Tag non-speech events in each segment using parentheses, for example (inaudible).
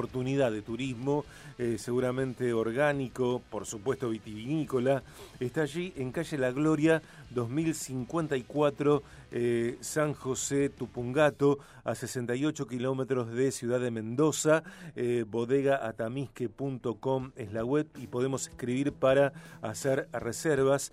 oportunidad de turismo, eh, seguramente orgánico, por supuesto vitivinícola. Está allí en calle La Gloria 2054, eh, San José Tupungato, a 68 kilómetros de Ciudad de Mendoza. Eh, bodegaatamisque.com es la web y podemos escribir para hacer reservas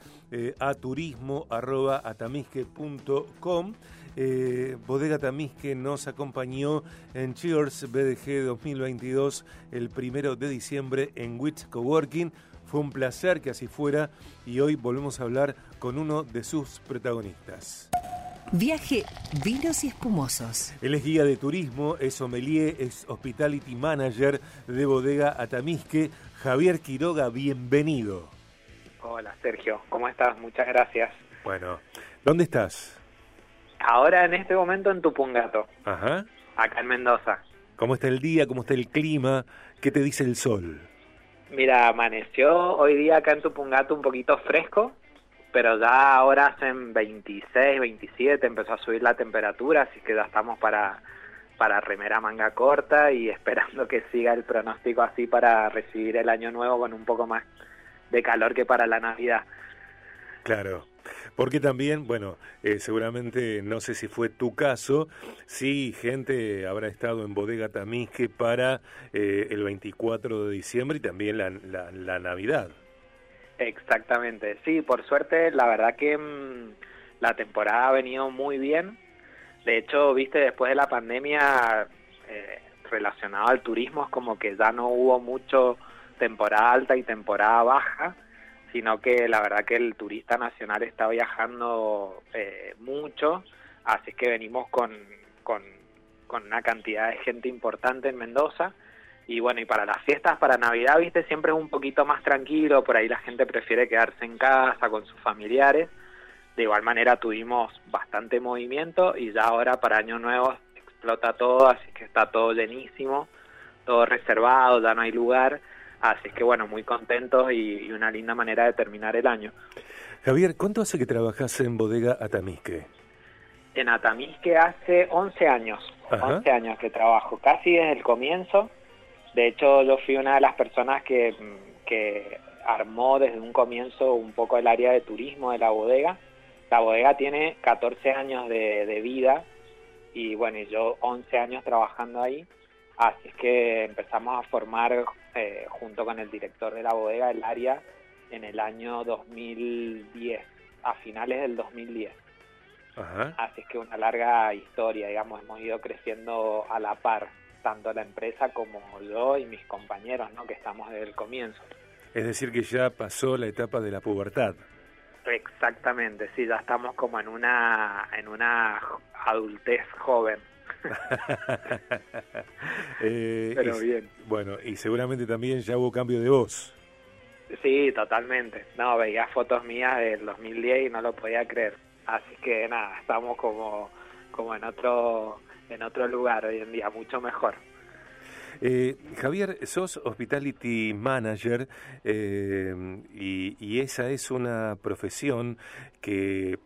a turismo.atamisque.com. Eh, Bodega Tamisque nos acompañó en Cheers BDG 2022 el primero de diciembre en Wits Coworking. Fue un placer que así fuera y hoy volvemos a hablar con uno de sus protagonistas. Viaje, vinos y espumosos. Él es guía de turismo, es sommelier, es hospitality manager de Bodega Atamisque. Javier Quiroga, bienvenido. Hola Sergio, ¿cómo estás? Muchas gracias. Bueno, ¿dónde estás? Ahora en este momento en Tupungato. Ajá. Acá en Mendoza. ¿Cómo está el día? ¿Cómo está el clima? ¿Qué te dice el sol? Mira, amaneció hoy día acá en Tupungato un poquito fresco, pero ya ahora hacen 26, 27, empezó a subir la temperatura, así que ya estamos para, para remera manga corta y (laughs) esperando que siga el pronóstico así para recibir el año nuevo con un poco más de calor que para la Navidad. Claro. Porque también, bueno, eh, seguramente, no sé si fue tu caso, sí, gente habrá estado en Bodega Tamisque para eh, el 24 de diciembre y también la, la, Navidad. Exactamente, sí, por suerte, la verdad que mm, la temporada ha venido muy bien. De hecho, viste, después de la pandemia, eh, relacionado al turismo, es como que ya no hubo mucho temporada alta y temporada baja sino que la verdad que el turista nacional está viajando eh, mucho, así que venimos con, con, una cantidad de gente importante en Mendoza. Y bueno, y para las fiestas, para Navidad, viste, siempre es un poquito más tranquilo, por ahí la gente prefiere quedarse en casa con sus familiares. De igual manera tuvimos bastante movimiento y ya ahora para Año Nuevo explota todo, así que está todo llenísimo, todo reservado, ya no hay lugar Así que bueno, muy contentos y, una linda manera de terminar el año. Javier, ¿cuánto hace que trabajas en Bodega Atamisque? En Atamisque hace 11 años, 11 años que trabajo, casi desde el comienzo. De hecho, yo fui una de las personas que, que armó desde un comienzo un poco el área de turismo de la bodega. La bodega tiene 14 años de, de vida y bueno, yo 11 años trabajando ahí. Así es que empezamos a formar eh, junto con el director de la bodega el área en el año 2010, a finales del 2010. Así es que una larga historia, digamos, hemos ido creciendo a la par, tanto la empresa como yo y mis compañeros, ¿no? Que estamos desde el comienzo. Es decir, que ya pasó la etapa de la pubertad. Exactamente, sí, ya estamos como en una, en una adultez joven. (laughs) Eh, Pero bien. Bueno, y seguramente también ya hubo cambio de voz. Sí, totalmente. No, veía fotos mías del 2010 y no lo podía creer. Así que nada, estamos como, como en otro en otro lugar hoy en día, mucho mejor. Eh, Javier, sos Hospitality Manager eh, y, y, esa es una profesión que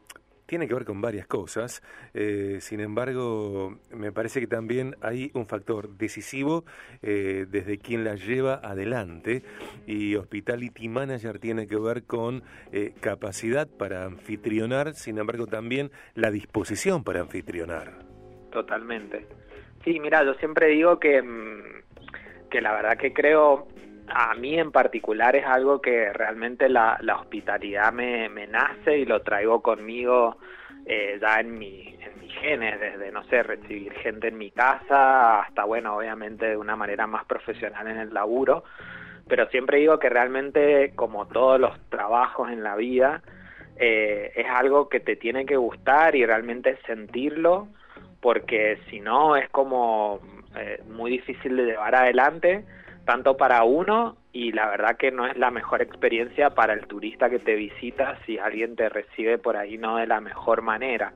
tiene que ver con varias cosas, eh, sin embargo, me parece que también hay un factor decisivo eh, desde quien la lleva adelante y Hospitality Manager tiene que ver con eh, capacidad para anfitrionar, sin embargo también la disposición para anfitrionar. Totalmente. Sí, mira, yo siempre digo que, mm, que la verdad que creo a mí en particular es algo que realmente la, hospitalidad me, nace y lo traigo conmigo eh, ya en mi, en mis genes, desde, no sé, recibir gente en mi casa hasta, bueno, obviamente de una manera más profesional en el laburo, pero siempre digo que realmente, como todos los trabajos en la vida, eh, es algo que te tiene que gustar y realmente sentirlo, porque si no es como eh, muy difícil de llevar adelante tanto para uno y la verdad que no es la mejor experiencia para el turista que te visita si alguien te recibe por ahí no de la mejor manera.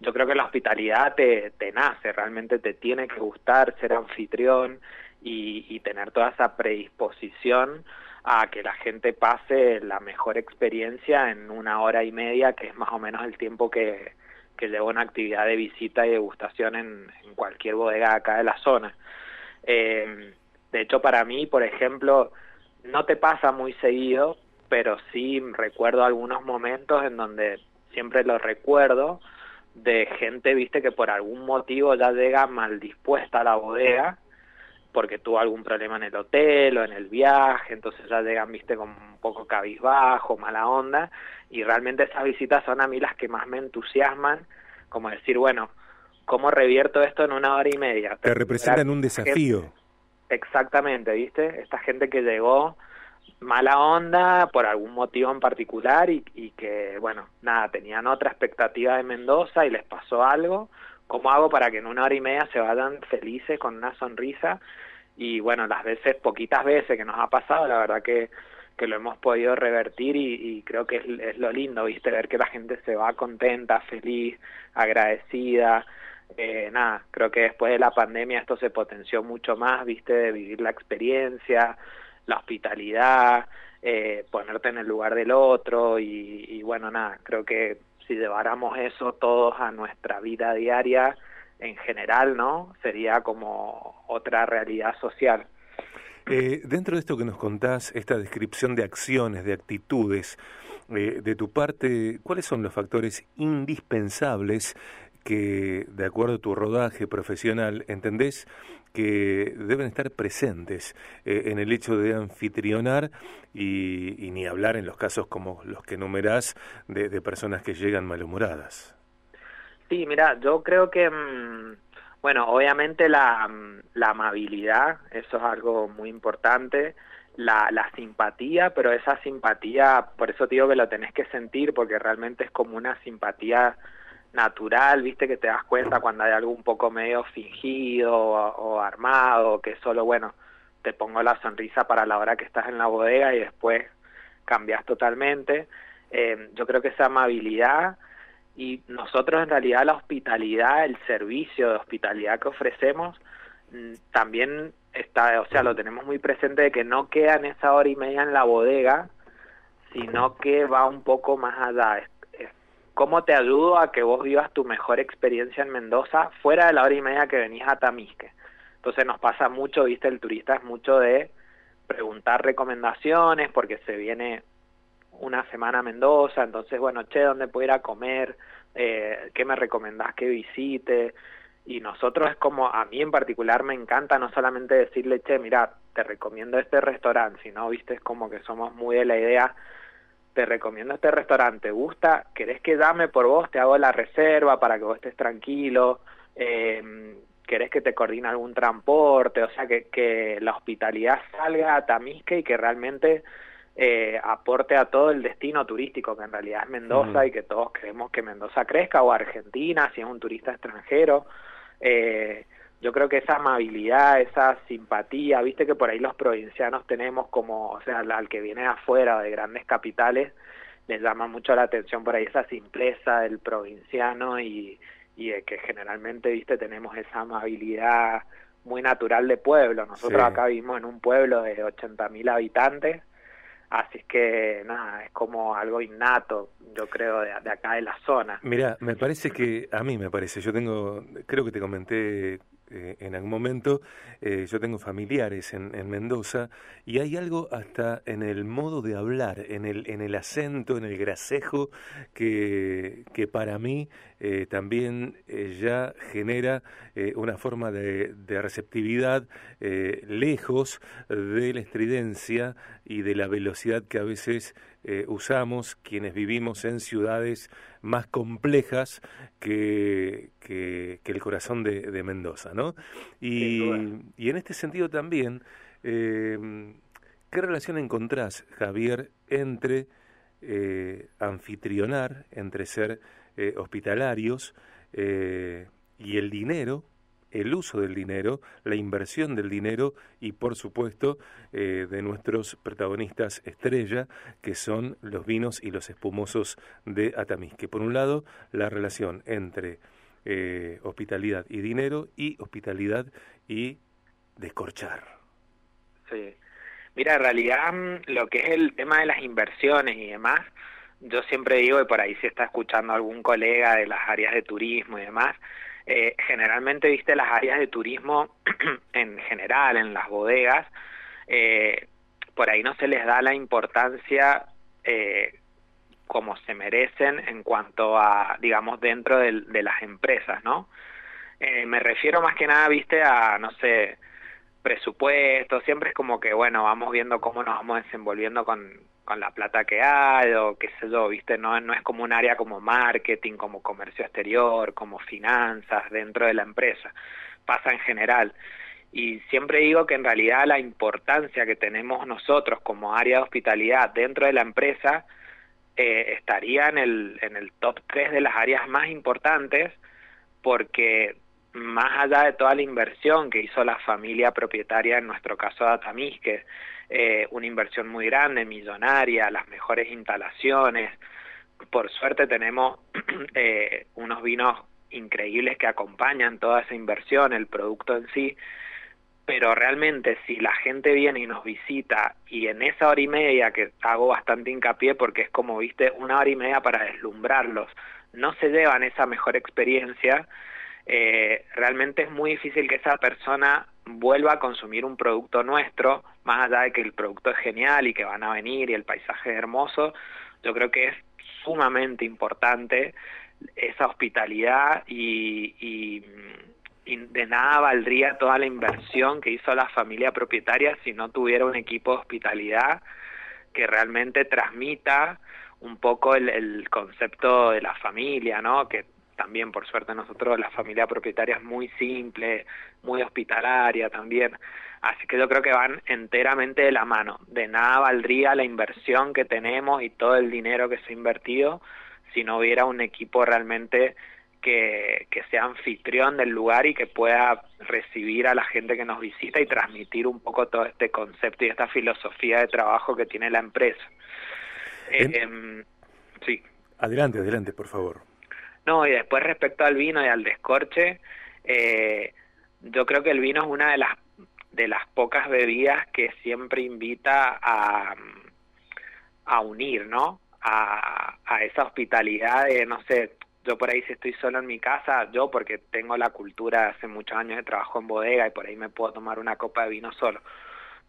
Yo creo que la hospitalidad te, te nace, realmente te tiene que gustar ser anfitrión y, y tener toda esa predisposición a que la gente pase la mejor experiencia en una hora y media, que es más o menos el tiempo que, que lleva una actividad de visita y degustación en, en cualquier bodega acá de la zona. Eh, De hecho, para mí, por ejemplo, no te pasa muy seguido, pero sí recuerdo algunos momentos en donde siempre lo recuerdo de gente, viste, que por algún motivo ya llega mal dispuesta a la bodega porque tuvo algún problema en el hotel o en el viaje, entonces ya llegan, viste, con un poco cabizbajo, mala onda, y realmente esas visitas son a mí las que más me entusiasman, como decir, bueno, ¿cómo revierto esto en una hora y media? Te representan un desafío. Exactamente, viste, esta gente que llegó mala onda por algún motivo en particular y, y que, bueno, nada, tenían otra expectativa de Mendoza y les pasó algo, ¿Cómo hago para que en una hora y media se vayan felices con una sonrisa? Y bueno, las veces, poquitas veces que nos ha pasado, la verdad que, que lo hemos podido revertir y, creo que es, lo lindo, ¿viste? Ver que la gente se va contenta, feliz, agradecida. Eh, nada, creo que después de la pandemia esto se potenció mucho más, ¿viste? De vivir la experiencia, la hospitalidad, eh, ponerte en el lugar del otro y, y bueno, nada, creo que si lleváramos eso todos a nuestra vida diaria en general, ¿no? Sería como otra realidad social. Eh, dentro de esto que nos contás, esta descripción de acciones, de actitudes, eh, de tu parte, ¿cuáles son los factores indispensables que, de acuerdo a tu rodaje profesional, entendés que deben estar presentes eh, en el hecho de anfitrionar y, ni hablar en los casos como los que numerás de, personas que llegan malhumoradas. Sí, mira, yo creo que, mm, bueno, obviamente la, mm, la, amabilidad, eso es algo muy importante, la, la simpatía, pero esa simpatía, por eso digo que lo tenés que sentir, porque realmente es como una simpatía natural, viste que te das cuenta cuando hay algo un poco medio fingido o, armado, que solo, bueno, te pongo la sonrisa para la hora que estás en la bodega y después cambias totalmente. Eh, yo creo que esa amabilidad y nosotros en realidad la hospitalidad, el servicio de hospitalidad que ofrecemos, mm, también está, o sea, lo tenemos muy presente de que no queda en esa hora y media en la bodega, sino que va un poco más allá ¿Cómo te ayudo a que vos vivas tu mejor experiencia en Mendoza fuera de la hora y media que venís a Tamisque? Entonces nos pasa mucho, viste, el turista es mucho de preguntar recomendaciones porque se viene una semana a Mendoza, entonces, bueno, che, ¿dónde puedo ir a comer? Eh, ¿Qué me recomendás que visite? Y nosotros es como, a mí en particular me encanta no solamente decirle, che, mira, te recomiendo este restaurante, sino, viste, es como que somos muy de la idea te recomiendo este restaurante, ¿te gusta? ¿Querés que dame por vos? Te hago la reserva para que vos estés tranquilo. Eh, ¿Querés que te coordine algún transporte? O sea, que, que la hospitalidad salga a Tamisque y que realmente eh, aporte a todo el destino turístico, que en realidad es Mendoza y que todos queremos que Mendoza crezca, o Argentina, si es un turista extranjero. Eh, yo creo que esa amabilidad, esa simpatía, viste que por ahí los provincianos tenemos como, o sea, al que viene afuera de grandes capitales, les llama mucho la atención por ahí esa simpleza del provinciano y, y de que generalmente, viste, tenemos esa amabilidad muy natural de pueblo. Nosotros acá vivimos en un pueblo de 80.000 habitantes, así que nada, es como algo innato, yo creo, de, de acá de la zona. Mira, me parece que, a mí me parece, yo tengo, creo que te comenté eh, en algún momento. Eh, yo tengo familiares en, en, Mendoza y hay algo hasta en el modo de hablar, en el, en el acento, en el gracejo, que, que para mí eh, también ya genera una forma de receptividad lejos de la estridencia y de la velocidad que a veces usamos quienes vivimos en ciudades más complejas que, que, el corazón de, Mendoza, ¿no? Y, y, en este sentido también, eh, ¿qué relación encontrás, Javier, entre eh, anfitrionar, entre ser eh, hospitalarios y el dinero el uso del dinero, la inversión del dinero y, por supuesto, eh, de nuestros protagonistas estrella, que son los vinos y los espumosos de Atamisque. Por un lado, la relación entre eh, hospitalidad y dinero y hospitalidad y descorchar. Sí. Mira, en realidad mm, lo que es el tema de las inversiones y demás, yo siempre digo, y por ahí si está escuchando algún colega de las áreas de turismo y demás, eh, generalmente, viste, las áreas de turismo (clears throat) en general, en las bodegas, eh, por ahí no se les da la importancia eh, como se merecen en cuanto a, digamos, dentro de, de las empresas, ¿no? Eh, me refiero más que nada, viste, a, no sé, presupuesto, siempre es como que, bueno, vamos viendo cómo nos vamos desenvolviendo con, con la plata que hay o qué sé yo, viste, no, no es como un área como marketing, como comercio exterior, como finanzas dentro de la empresa, pasa en general. Y siempre digo que en realidad la importancia que tenemos nosotros como área de hospitalidad dentro de la empresa eh, estaría en el, en el top 3 de las áreas más importantes porque más allá de toda la inversión que hizo la familia propietaria, en nuestro caso Datamisque, eh, una inversión muy grande, millonaria, las mejores instalaciones. Por suerte tenemos (clears throat) eh, unos vinos increíbles que acompañan toda esa inversión, el producto en sí, pero realmente si la gente viene y nos visita y en esa hora y media que hago bastante hincapié porque es como viste una hora y media para deslumbrarlos no se llevan esa mejor experiencia eh, realmente es muy difícil que esa persona vuelva a consumir un producto nuestro, más allá de que el producto es genial y que van a venir y el paisaje es hermoso, yo creo que es sumamente importante esa hospitalidad y, de nada valdría toda la inversión que hizo la familia propietaria si no tuviera un equipo de hospitalidad que realmente transmita un poco el, el concepto de la familia, ¿no? Que también por suerte nosotros la familia propietaria es muy simple, muy hospitalaria también, así que yo creo que van enteramente de la mano, de nada valdría la inversión que tenemos y todo el dinero que se ha invertido si no hubiera un equipo realmente que, que sea anfitrión del lugar y que pueda recibir a la gente que nos visita y transmitir un poco todo este concepto y esta filosofía de trabajo que tiene la empresa. Eh, sí. Adelante, adelante, por favor. No, y después respecto al vino y al descorche, eh, yo creo que el vino es una de las de las pocas bebidas que siempre invita a, a unir, ¿no? A, esa hospitalidad de, no sé, yo por ahí si estoy solo en mi casa, yo porque tengo la cultura hace muchos años de trabajo en bodega y por ahí me puedo tomar una copa de vino solo.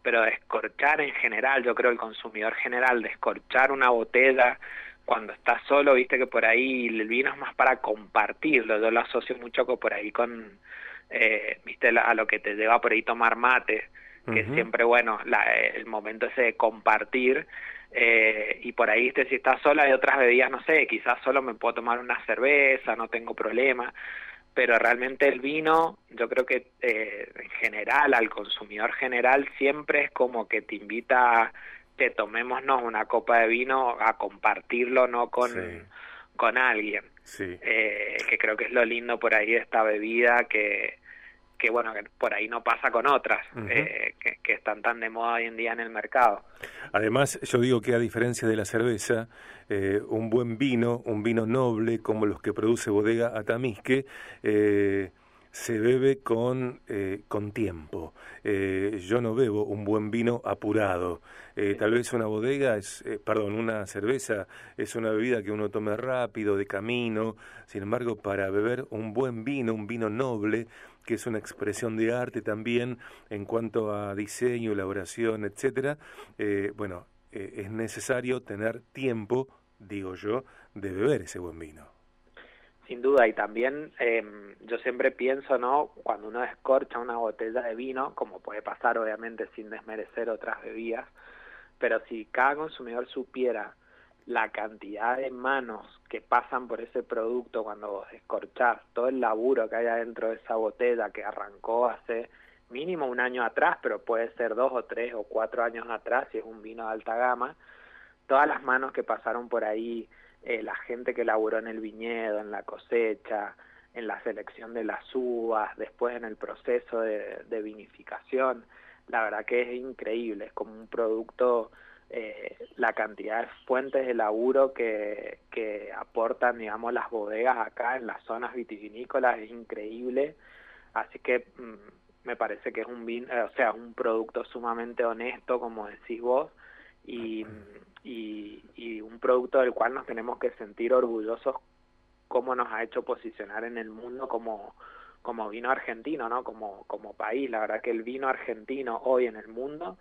Pero descorchar en general, yo creo el consumidor general, descorchar una botella cuando estás solo, viste que por ahí el vino es más para compartirlo, yo lo asocio mucho con, por ahí con, eh, viste, a lo que te lleva por ahí tomar mate, que siempre, bueno, la, el momento ese de compartir, eh, y por ahí, viste, si estás sola hay otras bebidas, no sé, quizás solo me puedo tomar una cerveza, no tengo problema, pero realmente el vino, yo creo que eh, en general, al consumidor general, siempre es como que te invita que tomémonos una copa de vino a compartirlo, no con, con alguien. Eh, que creo que es lo lindo por ahí de esta bebida que, que bueno, que por ahí no pasa con otras, eh, que, están tan de moda hoy en día en el mercado. Además, yo digo que a diferencia de la cerveza, eh, un buen vino, un vino noble como los que produce Bodega Atamisque, eh, se bebe con, eh, con tiempo. Eh, yo no bebo un buen vino apurado. Eh, tal vez una bodega, es, perdón, una cerveza es una bebida que uno tome rápido, de camino. Sin embargo, para beber un buen vino, un vino noble, que es una expresión de arte también en cuanto a diseño, elaboración, etcétera, bueno, es necesario tener tiempo, digo yo, de beber ese buen vino. Sin duda, y también eh, yo siempre pienso, ¿no? Cuando uno descorcha una botella de vino, como puede pasar obviamente sin desmerecer otras bebidas, pero si cada consumidor supiera la cantidad de manos que pasan por ese producto cuando vos todo el laburo que hay adentro de esa botella que arrancó hace mínimo un año atrás, pero puede ser dos o tres o cuatro años atrás si es un vino de alta gama, todas las manos que pasaron por ahí eh, la gente que laburó en el viñedo, en la cosecha, en la selección de las uvas, después en el proceso de, vinificación. La verdad que es increíble, es como un producto, eh, la cantidad de fuentes de laburo que, que aportan, digamos, las bodegas acá en las zonas vitivinícolas es increíble. Así que mm, me parece que es un vino, o sea, un producto sumamente honesto, como decís vos, y, y, y, un producto del cual nos tenemos que sentir orgullosos cómo nos ha hecho posicionar en el mundo como, como vino argentino, ¿no? Como, como país. La verdad que el vino argentino hoy en el mundo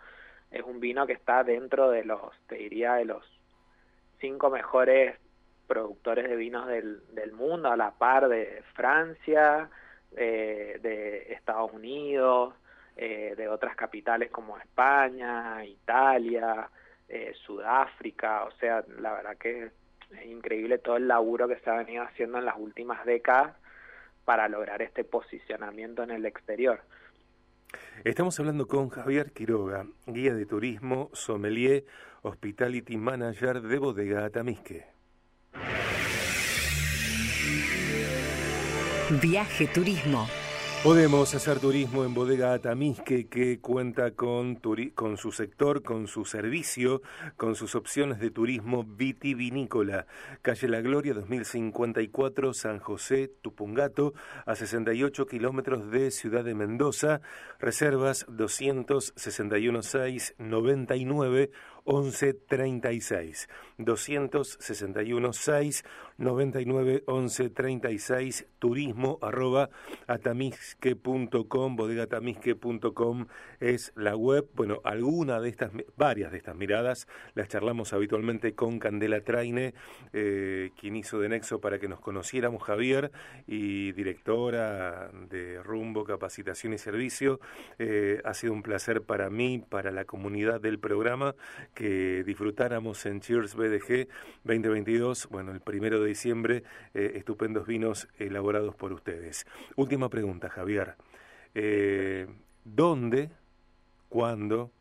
es un vino que está dentro de los, te diría, de los cinco mejores productores de vinos del, del mundo, a la par de Francia, eh, de Estados Unidos, eh, de otras capitales como España, Italia, eh, Sudáfrica, o sea, la verdad que es increíble todo el laburo que se ha venido haciendo en las últimas décadas para lograr este posicionamiento en el exterior. Estamos hablando con Javier Quiroga, guía de turismo, sommelier, hospitality manager de Bodega Atamisque. Viaje Turismo. Podemos hacer turismo en Bodega Atamisque, que cuenta con, con su sector, con su servicio, con sus opciones de turismo vitivinícola. Calle La Gloria, 2054, San José, Tupungato, a 68 kilómetros de Ciudad de Mendoza. Reservas 261 6 99 1136 261 6 99 11 36 turismo arroba atamisque.com bodegatamisque.com es la web. Bueno alguna de estas varias de estas miradas las charlamos habitualmente con Candela Traine eh, quien hizo de nexo para que nos conociéramos Javier y directora de Rumbo Capacitación y Servicio. Eh, ha sido un placer para mí para la comunidad del programa que disfrutáramos en Cheers BDG 2022, bueno, el primero de diciembre, eh, estupendos vinos elaborados por ustedes. Última pregunta, Javier. Eh, ¿Dónde, cuándo,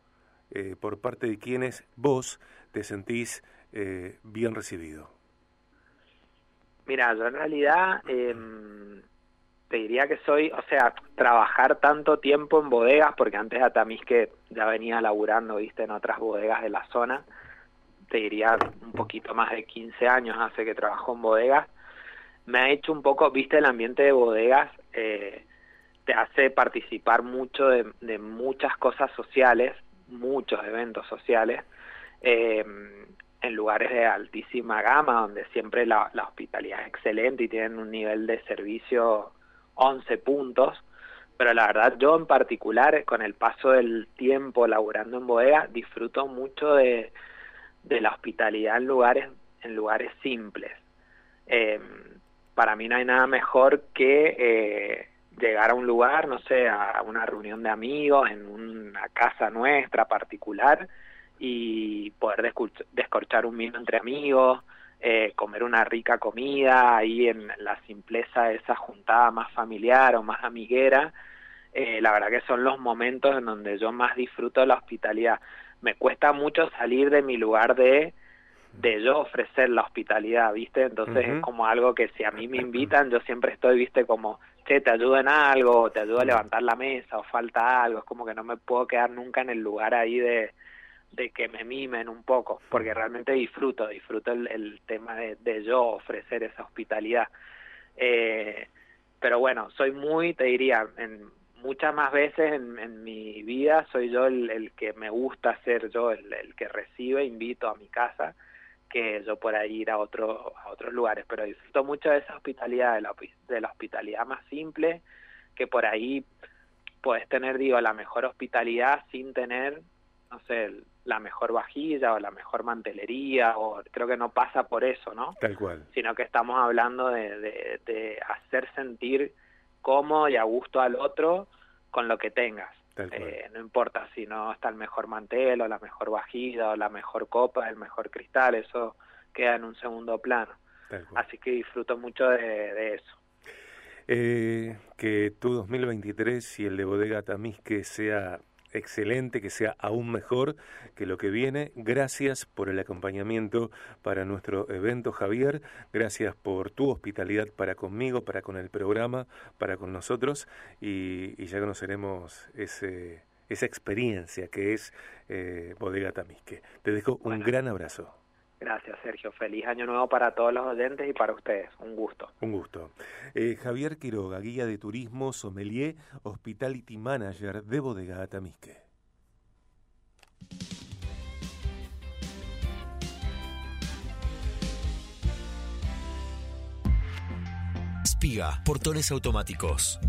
eh, por parte de quiénes vos te sentís bien recibido? Mira, yo en realidad em, te diría que soy, o sea, trabajar tanto tiempo en bodegas, porque antes que ya venía laburando, viste, en otras bodegas de la zona, te diría un poquito más de 15 años hace que trabajo en bodegas, me ha hecho un poco, viste, el ambiente de bodegas, eh, te hace participar mucho de, muchas cosas sociales, muchos eventos sociales, eh, en lugares de altísima gama, donde siempre la hospitalidad es excelente y tienen un nivel de servicio 11 puntos, pero la verdad yo en particular, con el paso del tiempo laburando en bodega, disfruto mucho de, de la hospitalidad en lugares, en lugares simples. Eh, para mí no hay nada mejor que eh, llegar a un lugar, no sé, a una reunión de amigos, en una casa nuestra particular, y poder descorchar un vino entre amigos, eh, comer una rica comida ahí en la simpleza de esa juntada más familiar o más amiguera, eh, la verdad que son los momentos en donde yo más disfruto la hospitalidad. Me cuesta mucho salir de mi lugar de de yo ofrecer la hospitalidad, ¿viste? Entonces es como algo que si a mí me invitan, yo siempre estoy, ¿viste? Como, che, te ayudo en algo, te ayudo a levantar la mesa, o falta algo, es como que no me puedo quedar nunca en el lugar ahí de, de que me mimen un poco, porque realmente disfruto, disfruto el, tema de, yo ofrecer esa hospitalidad. Eh, pero bueno, soy muy, te diría, en muchas más veces en, mi vida soy yo el, que me gusta ser yo el, que recibe, invito a mi casa, que yo pueda ir a, otro, a otros lugares, pero disfruto mucho de esa hospitalidad, de la, de la hospitalidad más simple, que por ahí puedes tener, digo, la mejor hospitalidad sin tener, no sé, la mejor vajilla o la mejor mantelería, o creo que no pasa por eso, ¿no? Tal cual. Sino que estamos hablando de, de, hacer sentir cómodo y a gusto al otro con lo que tengas. Eh, no importa si no está el mejor mantel o la mejor vajilla o la mejor copa, el mejor cristal, eso queda en un segundo plano. Así que disfruto mucho de, eso. Eh, que tu 2023 y el de Bodega Tamisque sea excelente, que sea aún mejor que lo que viene. Gracias por el acompañamiento para nuestro evento, Javier. Gracias por tu hospitalidad para conmigo, para con el programa, para con nosotros y, ya conoceremos ese, esa experiencia que es eh, Bodega Tamisque. Te dejo un gran abrazo. Gracias, Sergio. Feliz año nuevo para todos los oyentes y para ustedes. Un gusto. Un gusto. Eh, Javier Quiroga, guía de turismo, sommelier, hospitality manager de Bodega Atamisque. Espiga, portones automáticos.